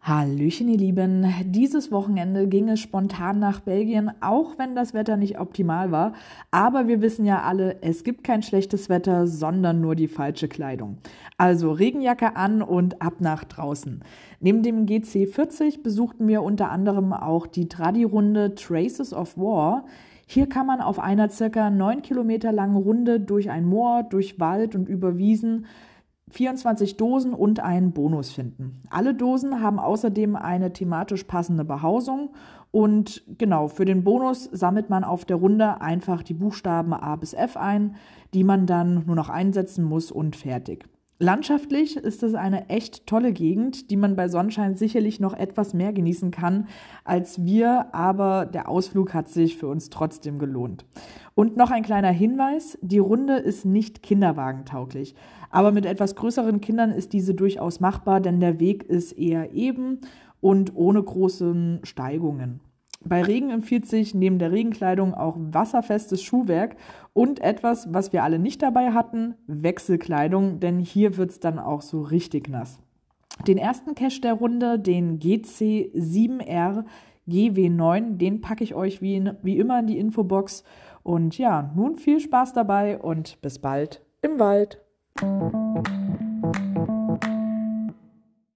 Hallöchen, ihr Lieben. Dieses Wochenende ging es spontan nach Belgien, auch wenn das Wetter nicht optimal war. Aber wir wissen ja alle, es gibt kein schlechtes Wetter, sondern nur die falsche Kleidung. Also Regenjacke an und ab nach draußen. Neben dem GC40 besuchten wir unter anderem auch die Tradi-Runde Traces of War. Hier kann man auf einer circa neun Kilometer langen Runde durch ein Moor, durch Wald und über Wiesen 24 Dosen und einen Bonus finden. Alle Dosen haben außerdem eine thematisch passende Behausung und genau, für den Bonus sammelt man auf der Runde einfach die Buchstaben A bis F ein, die man dann nur noch einsetzen muss und fertig. Landschaftlich ist es eine echt tolle Gegend, die man bei Sonnenschein sicherlich noch etwas mehr genießen kann als wir, aber der Ausflug hat sich für uns trotzdem gelohnt. Und noch ein kleiner Hinweis, die Runde ist nicht kinderwagentauglich, aber mit etwas größeren Kindern ist diese durchaus machbar, denn der Weg ist eher eben und ohne große Steigungen. Bei Regen empfiehlt sich neben der Regenkleidung auch wasserfestes Schuhwerk und etwas, was wir alle nicht dabei hatten, Wechselkleidung, denn hier wird es dann auch so richtig nass. Den ersten Cache der Runde, den GC7R GW9, den packe ich euch wie, in, wie immer in die Infobox. Und ja, nun viel Spaß dabei und bis bald im Wald.